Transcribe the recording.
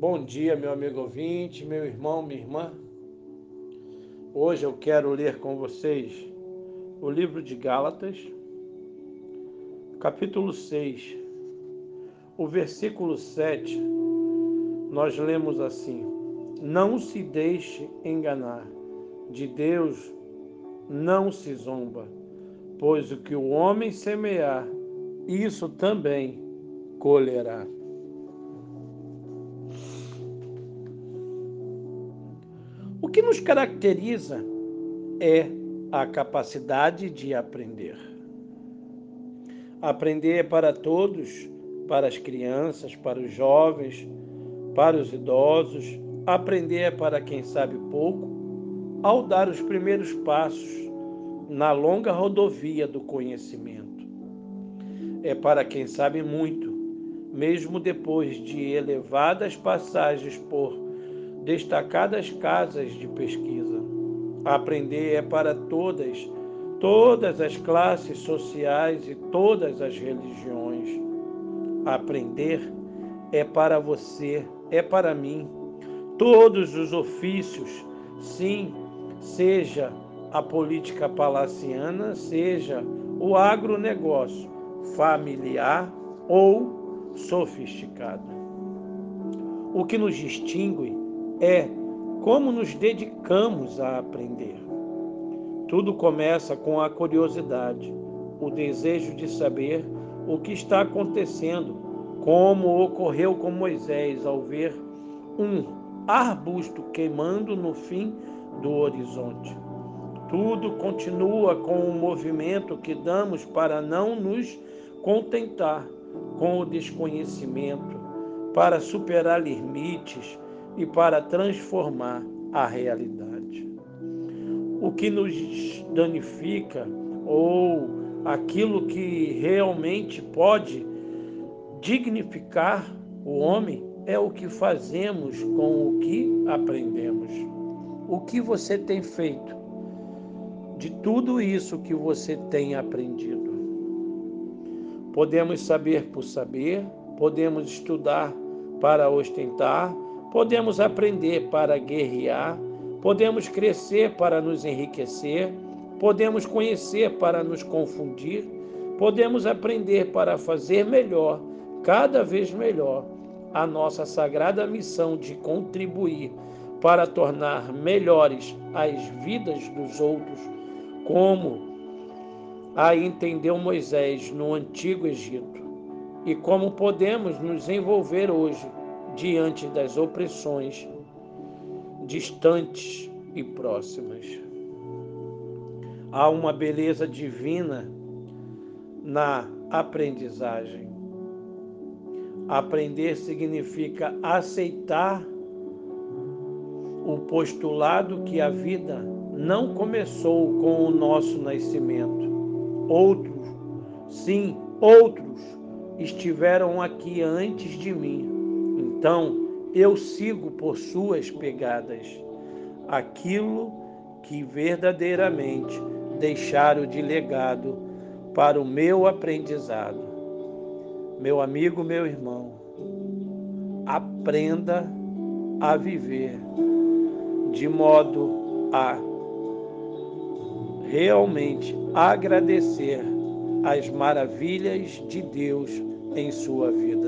Bom dia, meu amigo ouvinte, meu irmão, minha irmã. Hoje eu quero ler com vocês o livro de Gálatas, capítulo 6, o versículo 7. Nós lemos assim: Não se deixe enganar, de Deus não se zomba, pois o que o homem semear, isso também colherá. O que nos caracteriza é a capacidade de aprender. Aprender é para todos, para as crianças, para os jovens, para os idosos. Aprender é para quem sabe pouco, ao dar os primeiros passos na longa rodovia do conhecimento. É para quem sabe muito, mesmo depois de elevadas passagens por destacadas casas de pesquisa. Aprender é para todas, todas as classes sociais e todas as religiões. Aprender é para você, é para mim. Todos os ofícios, sim, seja a política palaciana, seja o agronegócio familiar ou sofisticado. O que nos distingue é como nos dedicamos a aprender. Tudo começa com a curiosidade, o desejo de saber o que está acontecendo, como ocorreu com Moisés ao ver um arbusto queimando no fim do horizonte. Tudo continua com o movimento que damos para não nos contentar com o desconhecimento, para superar limites, e para transformar a realidade. O que nos danifica ou aquilo que realmente pode dignificar o homem é o que fazemos com o que aprendemos. O que você tem feito de tudo isso que você tem aprendido? Podemos saber por saber, podemos estudar para ostentar, Podemos aprender para guerrear, podemos crescer para nos enriquecer, podemos conhecer para nos confundir, podemos aprender para fazer melhor, cada vez melhor, a nossa sagrada missão de contribuir para tornar melhores as vidas dos outros, como a entendeu Moisés no antigo Egito, e como podemos nos envolver hoje diante das opressões distantes e próximas. Há uma beleza divina na aprendizagem. Aprender significa aceitar o postulado que a vida não começou com o nosso nascimento. Outros, sim, outros estiveram aqui antes de mim então eu sigo por suas pegadas aquilo que verdadeiramente deixaram de legado para o meu aprendizado. Meu amigo, meu irmão, aprenda a viver de modo a realmente agradecer as maravilhas de Deus em sua vida.